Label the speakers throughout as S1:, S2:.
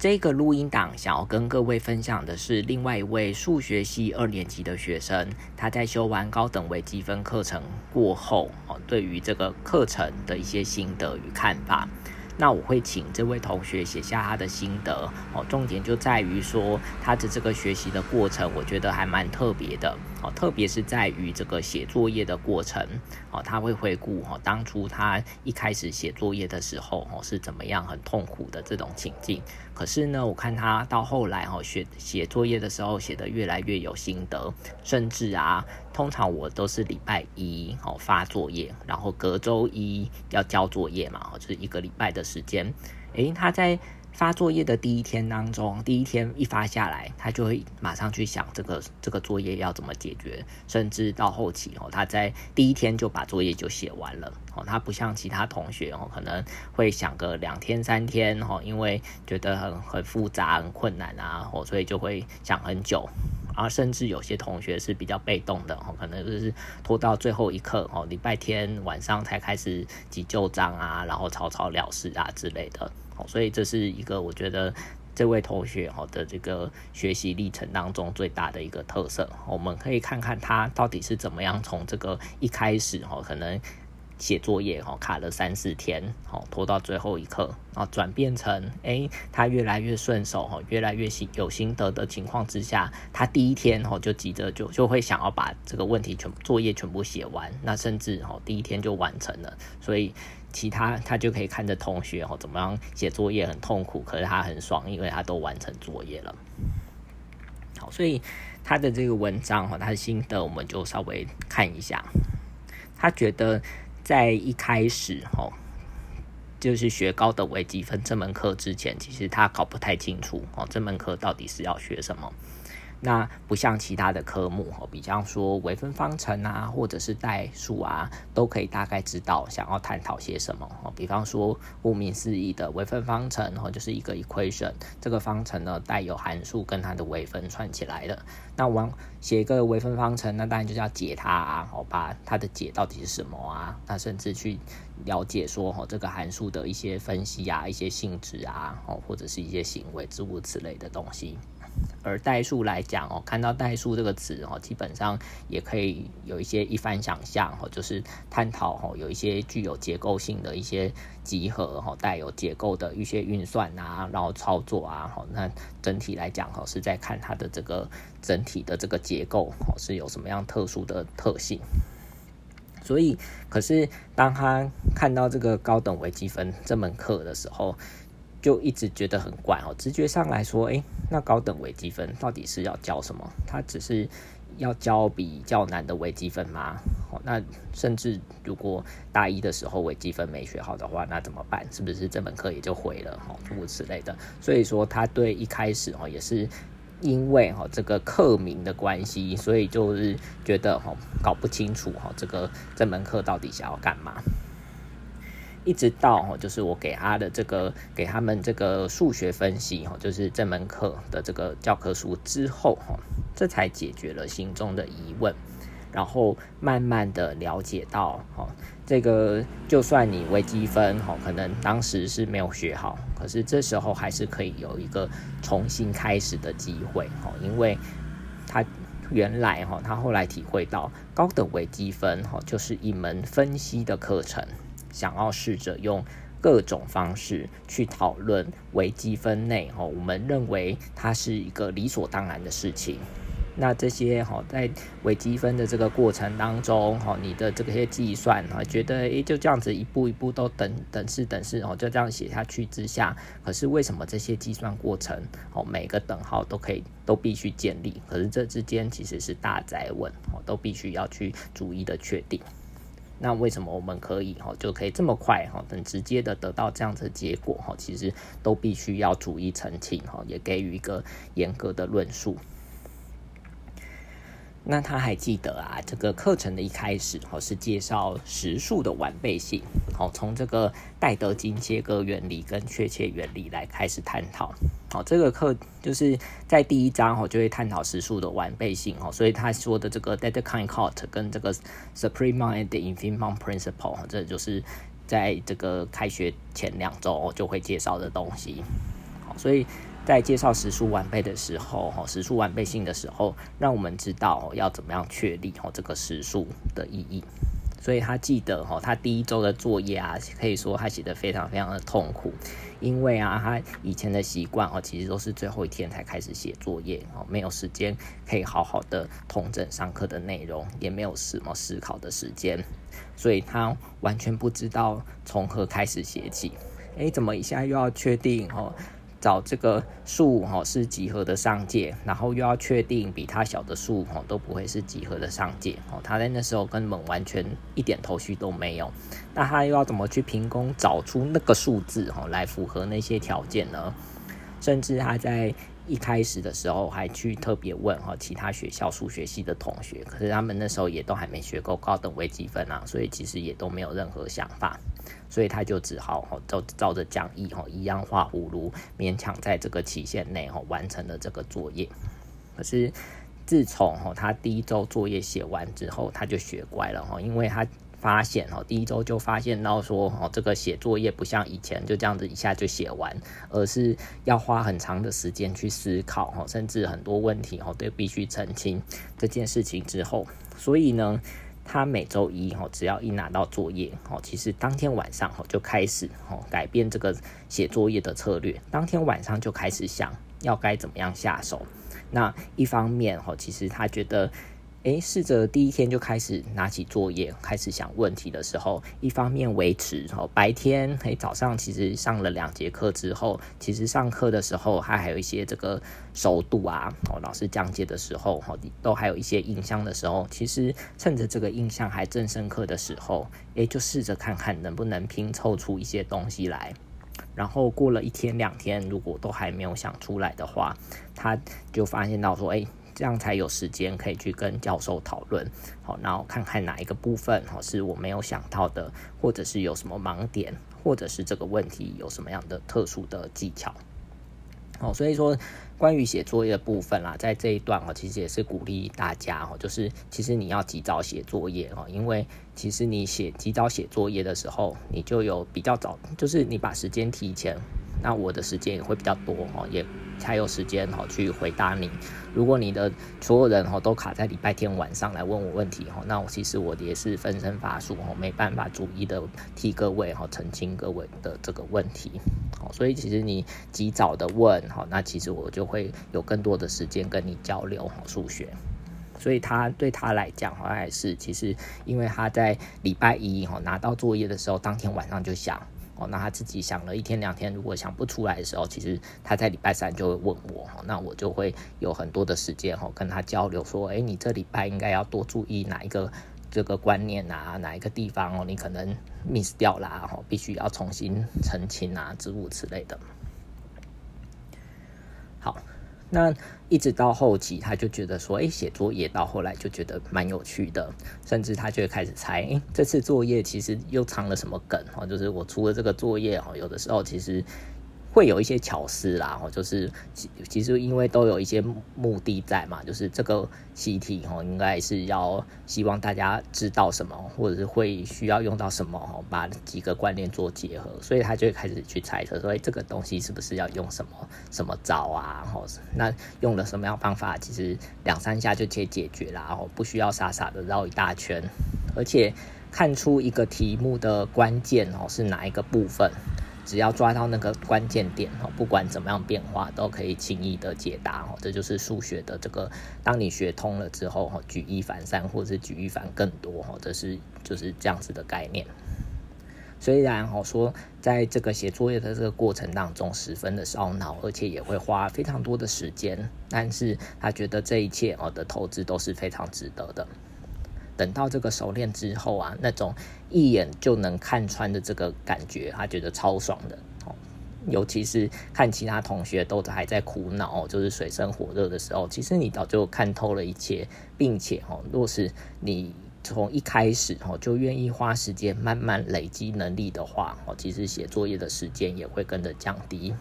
S1: 这个录音档想要跟各位分享的是另外一位数学系二年级的学生，他在修完高等微积分课程过后，哦，对于这个课程的一些心得与看法。那我会请这位同学写下他的心得。哦，重点就在于说他的这个学习的过程，我觉得还蛮特别的。哦，特别是在于这个写作业的过程。哦，他会回顾哦，当初他一开始写作业的时候哦是怎么样很痛苦的这种情境，可是呢，我看他到后来哦写写作业的时候写得越来越有心得，甚至啊。通常我都是礼拜一哦发作业，然后隔周一要交作业嘛，就是一个礼拜的时间。诶，他在发作业的第一天当中，第一天一发下来，他就会马上去想这个这个作业要怎么解决，甚至到后期哦，他在第一天就把作业就写完了哦。他不像其他同学哦，可能会想个两天三天哦，因为觉得很很复杂很困难啊，哦，所以就会想很久。然后甚至有些同学是比较被动的哦，可能就是拖到最后一刻哦，礼拜天晚上才开始急救章啊，然后草草了事啊之类的哦，所以这是一个我觉得这位同学哦的这个学习历程当中最大的一个特色。我们可以看看他到底是怎么样从这个一开始哦，可能。写作业哈卡了三四天，好拖到最后一刻，啊转变成哎他越来越顺手哈，越来越心有心得的情况之下，他第一天哈就急着就就会想要把这个问题全作业全部写完，那甚至哈第一天就完成了，所以其他他就可以看着同学哈怎么样写作业很痛苦，可是他很爽，因为他都完成作业了。好，所以他的这个文章哈，他的心得我们就稍微看一下，他觉得。在一开始，哈，就是学高等微积分这门课之前，其实他搞不太清楚，哦，这门课到底是要学什么。那不像其他的科目哦，比方说微分方程啊，或者是代数啊，都可以大概知道想要探讨些什么哦。比方说，顾名思义的微分方程哦，就是一个 equation，这个方程呢带有函数跟它的微分串起来的。那往写一个微分方程，那当然就是要解它啊，哦，把它的解到底是什么啊？那甚至去了解说哦，这个函数的一些分析啊，一些性质啊，哦，或者是一些行为诸如此类的东西。而代数来讲哦，看到代数这个词哦，基本上也可以有一些一番想象哦，就是探讨哦，有一些具有结构性的一些集合哦，带有结构的一些运算啊，然后操作啊，哦，那整体来讲哦，是在看它的这个整体的这个结构哦，是有什么样特殊的特性。所以，可是当他看到这个高等微积分这门课的时候，就一直觉得很怪哦，直觉上来说，诶，那高等微积分到底是要教什么？它只是要教比较难的微积分吗？哦，那甚至如果大一的时候微积分没学好的话，那怎么办？是不是这门课也就毁了？哦，诸如此类的。所以说，他对一开始哦，也是因为哈这个课名的关系，所以就是觉得哈搞不清楚哈这个这门课到底想要干嘛。一直到哈，就是我给他的这个给他们这个数学分析哈，就是这门课的这个教科书之后哈，这才解决了心中的疑问，然后慢慢的了解到哈，这个就算你微积分哈，可能当时是没有学好，可是这时候还是可以有一个重新开始的机会哈，因为他原来哈，他后来体会到高等微积分哈，就是一门分析的课程。想要试着用各种方式去讨论微积分内哈，我们认为它是一个理所当然的事情。那这些哈，在微积分的这个过程当中哈，你的这些计算哈，觉得诶就这样子一步一步都等等式等式哦，就这样写下去之下，可是为什么这些计算过程哦，每个等号都可以都必须建立？可是这之间其实是大灾问哦，都必须要去逐一的确定。那为什么我们可以哈就可以这么快哈很直接的得到这样子的结果哈？其实都必须要逐一澄清哈，也给予一个严格的论述。那他还记得啊，这个课程的一开始哦是介绍实数的完备性，好从这个戴德金切割原理跟确切原理来开始探讨。好，这个课就是在第一章哦就会探讨实数的完备性哦，所以他说的这个 Dedekind cut 跟这个 Supremum and Infimum Principle，这就是在这个开学前两周就会介绍的东西。好，所以在介绍时数完备的时候，哈，时数完备性的时候，让我们知道要怎么样确立哈这个时数的意义。所以他记得哈，他第一周的作业啊，可以说他写的非常非常的痛苦，因为啊，他以前的习惯哦，其实都是最后一天才开始写作业哦，没有时间可以好好的统整上课的内容，也没有什么思考的时间，所以他完全不知道从何开始写起。诶，怎么一下又要确定哦？找这个数哈是几何的上界，然后又要确定比它小的数哈都不会是几何的上界哦。他在那时候根本完全一点头绪都没有。那他又要怎么去凭空找出那个数字哈来符合那些条件呢？甚至他在一开始的时候还去特别问哈其他学校数学系的同学，可是他们那时候也都还没学够高等微积分啊，所以其实也都没有任何想法。所以他就只好哈照照着讲义哈一样画葫芦，勉强在这个期限内哈完成了这个作业。可是自从哈他第一周作业写完之后，他就学乖了哈，因为他发现哈第一周就发现到说哈这个写作业不像以前就这样子一下就写完，而是要花很长的时间去思考哈，甚至很多问题哈都必须澄清这件事情之后，所以呢。他每周一哈，只要一拿到作业哦，其实当天晚上哈就开始哦改变这个写作业的策略。当天晚上就开始想要该怎么样下手。那一方面哈，其实他觉得。诶，试着第一天就开始拿起作业，开始想问题的时候，一方面维持哦，白天诶早上其实上了两节课之后，其实上课的时候他还有一些这个熟度啊，哦老师讲解的时候哈，都还有一些印象的时候，其实趁着这个印象还正深刻的时候，诶就试着看看能不能拼凑出一些东西来。然后过了一天两天，如果都还没有想出来的话，他就发现到说，诶。这样才有时间可以去跟教授讨论，好，然后看看哪一个部分哈是我没有想到的，或者是有什么盲点，或者是这个问题有什么样的特殊的技巧。好，所以说关于写作业的部分啦，在这一段哦，其实也是鼓励大家哦，就是其实你要及早写作业哦，因为其实你写及早写作业的时候，你就有比较早，就是你把时间提前。那我的时间也会比较多哈，也才有时间哈去回答你。如果你的所有人哈都卡在礼拜天晚上来问我问题哈，那我其实我也是分身乏术哈，没办法逐一的替各位哈澄清各位的这个问题。好，所以其实你及早的问哈，那其实我就会有更多的时间跟你交流哈数学。所以他对他来讲好像，还是其实因为他在礼拜一哈拿到作业的时候，当天晚上就想。哦，那他自己想了一天两天，如果想不出来的时候，其实他在礼拜三就会问我，那我就会有很多的时间哈跟他交流，说，哎，你这礼拜应该要多注意哪一个这个观念啊，哪一个地方哦，你可能 miss 掉啦，哦，必须要重新澄清啊，之物之类的。那一直到后期，他就觉得说，哎，写作业到后来就觉得蛮有趣的，甚至他就会开始猜，哎，这次作业其实又藏了什么梗哦？就是我出了这个作业哦，有的时候其实。会有一些巧思啦，哦，就是其其实因为都有一些目的在嘛，就是这个习题哦，应该是要希望大家知道什么，或者是会需要用到什么，把几个观念做结合，所以他就会开始去猜测，说这个东西是不是要用什么什么招啊？哦，那用了什么样方法，其实两三下就可以解决啦，哦，不需要傻傻的绕一大圈，而且看出一个题目的关键哦是哪一个部分。只要抓到那个关键点哦，不管怎么样变化，都可以轻易的解答哦。这就是数学的这个，当你学通了之后哈，举一反三，或者是举一反更多哈，这是就是这样子的概念。虽然哦说，在这个写作业的这个过程当中十分的烧脑，而且也会花非常多的时间，但是他觉得这一切哦的投资都是非常值得的。等到这个熟练之后啊，那种一眼就能看穿的这个感觉，他觉得超爽的哦。尤其是看其他同学都还在苦恼，就是水深火热的时候，其实你早就看透了一切，并且哦，若是你从一开始哦就愿意花时间慢慢累积能力的话哦，其实写作业的时间也会跟着降低。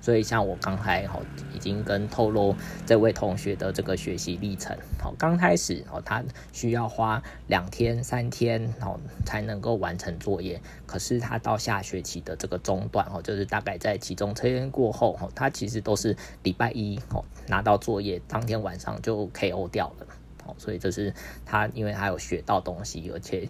S1: 所以像我刚才哈已经跟透露这位同学的这个学习历程，好，刚开始哦他需要花两天三天哦才能够完成作业，可是他到下学期的这个中段哦，就是大概在期中测验过后哦，他其实都是礼拜一哦拿到作业，当天晚上就 KO 掉了，哦，所以这是他因为他有学到东西，而且。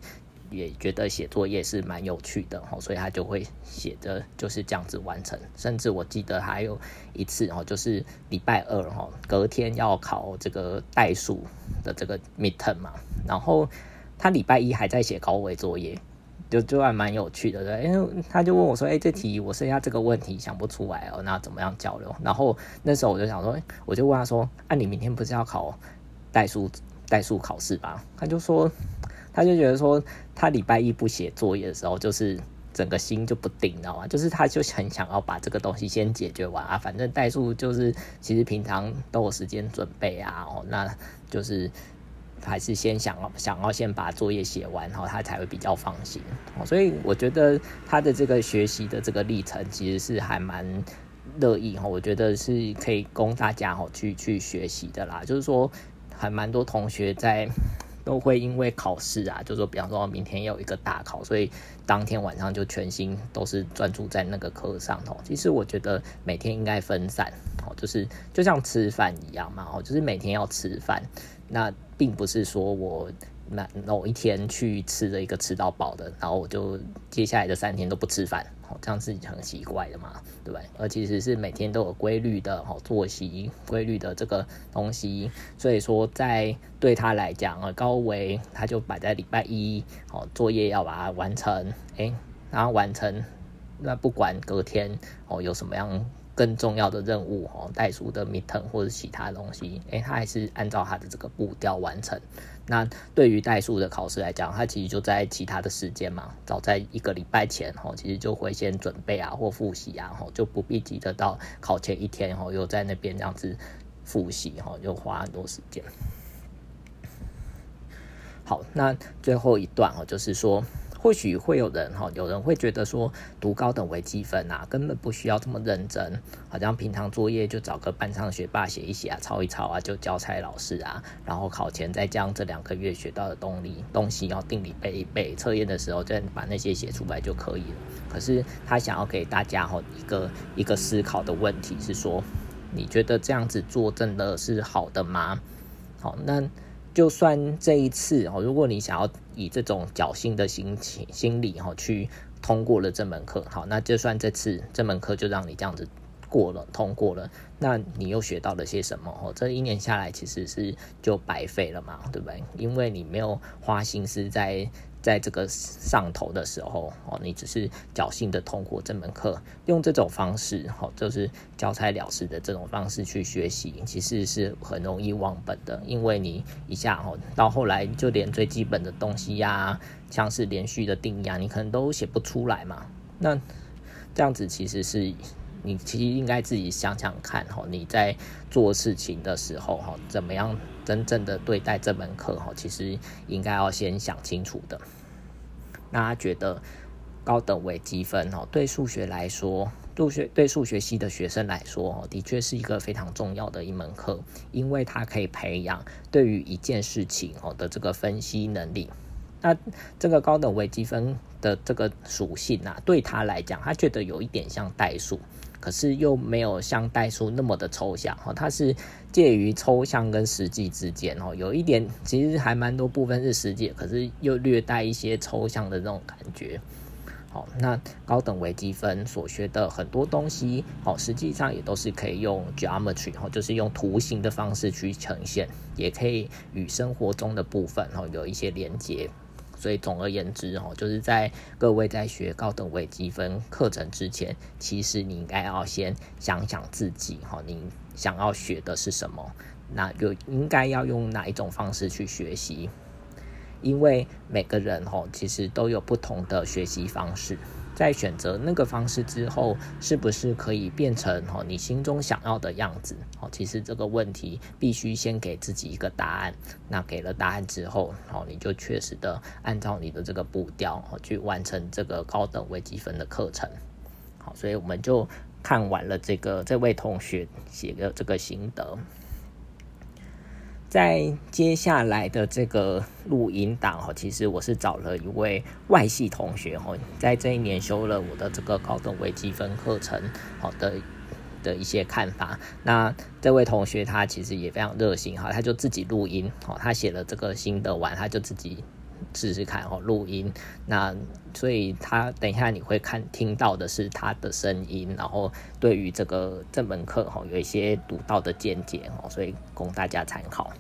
S1: 也觉得写作业是蛮有趣的，所以他就会写的就是这样子完成。甚至我记得还有一次哦，就是礼拜二哈，隔天要考这个代数的这个 midterm 嘛，然后他礼拜一还在写高维作业，就就还蛮有趣的对。因为他就问我说：“哎，这题我剩下这个问题想不出来哦，那怎么样交流？”然后那时候我就想说，我就问他说：“啊，你明天不是要考代数代数考试吧？”他就说。他就觉得说，他礼拜一不写作业的时候，就是整个心就不定，你知道吗？就是他就很想要把这个东西先解决完啊。反正代数就是其实平常都有时间准备啊，哦，那就是还是先想要想要先把作业写完，然后他才会比较放心。所以我觉得他的这个学习的这个历程其实是还蛮乐意哈，我觉得是可以供大家哈去去学习的啦。就是说，还蛮多同学在。都会因为考试啊，就说比方说明天有一个大考，所以当天晚上就全心都是专注在那个课上头。其实我觉得每天应该分散，哦，就是就像吃饭一样嘛，哦，就是每天要吃饭，那并不是说我。那某一天去吃了一个吃到饱的，然后我就接下来的三天都不吃饭，哦，这样是很奇怪的嘛，对不对？而其实是每天都有规律的哦作息，规律的这个东西，所以说在对他来讲啊，高维他就摆在礼拜一，哦，作业要把它完成，诶，然后完成，那不管隔天哦有什么样。更重要的任务哦，代数的 midterm 或者其他东西，诶，他还是按照他的这个步调完成。那对于代数的考试来讲，他其实就在其他的时间嘛，早在一个礼拜前哦，其实就会先准备啊或复习啊，吼就不必急着到考前一天哦，又在那边这样子复习哈，又花很多时间。好，那最后一段哦，就是说。或许会有人哈，有人会觉得说读高等微积分啊，根本不需要这么认真，好像平常作业就找个班上学霸写一写啊，抄一抄啊，就交差老师啊，然后考前再将这两个月学到的动力东西要定理背一背，测验的时候再把那些写出来就可以了。可是他想要给大家哈一个一个思考的问题是说，你觉得这样子做真的是好的吗？好，那。就算这一次哦，如果你想要以这种侥幸的心情、心理哈去通过了这门课，好，那就算这次这门课就让你这样子过了、通过了，那你又学到了些什么？哦，这一年下来其实是就白费了嘛，对不对？因为你没有花心思在。在这个上头的时候，哦，你只是侥幸的通过这门课，用这种方式，哦，就是交差了事的这种方式去学习，其实是很容易忘本的，因为你一下，哦，到后来就连最基本的东西呀，像是连续的定义啊，你可能都写不出来嘛。那这样子其实是你其实应该自己想想看，哈，你在做事情的时候，哈，怎么样真正的对待这门课，哈，其实应该要先想清楚的。大家觉得高等微积分哦，对数学来说，数学对数学系的学生来说，的确是一个非常重要的一门课，因为它可以培养对于一件事情哦的这个分析能力。那这个高等微积分的这个属性啊，对他来讲，他觉得有一点像代数。可是又没有像代数那么的抽象哈，它是介于抽象跟实际之间哦，有一点其实还蛮多部分是实际，可是又略带一些抽象的那种感觉。好，那高等微积分所学的很多东西哦，实际上也都是可以用 geometry 哈，就是用图形的方式去呈现，也可以与生活中的部分哦有一些连接。所以总而言之，哦，就是在各位在学高等微积分课程之前，其实你应该要先想想自己，哈，你想要学的是什么，那就应该要用哪一种方式去学习，因为每个人，哦，其实都有不同的学习方式。在选择那个方式之后，是不是可以变成哦你心中想要的样子？哦，其实这个问题必须先给自己一个答案。那给了答案之后，哦，你就确实的按照你的这个步调哦去完成这个高等微积分的课程。好，所以我们就看完了这个这位同学写的这个心得。在接下来的这个录音档哈，其实我是找了一位外系同学哈，在这一年修了我的这个高等微积分课程，好的的一些看法。那这位同学他其实也非常热心哈，他就自己录音哦，他写了这个新的完，他就自己试试看哦录音。那所以他等一下你会看听到的是他的声音，然后对于这个这门课哈有一些独到的见解哦，所以供大家参考。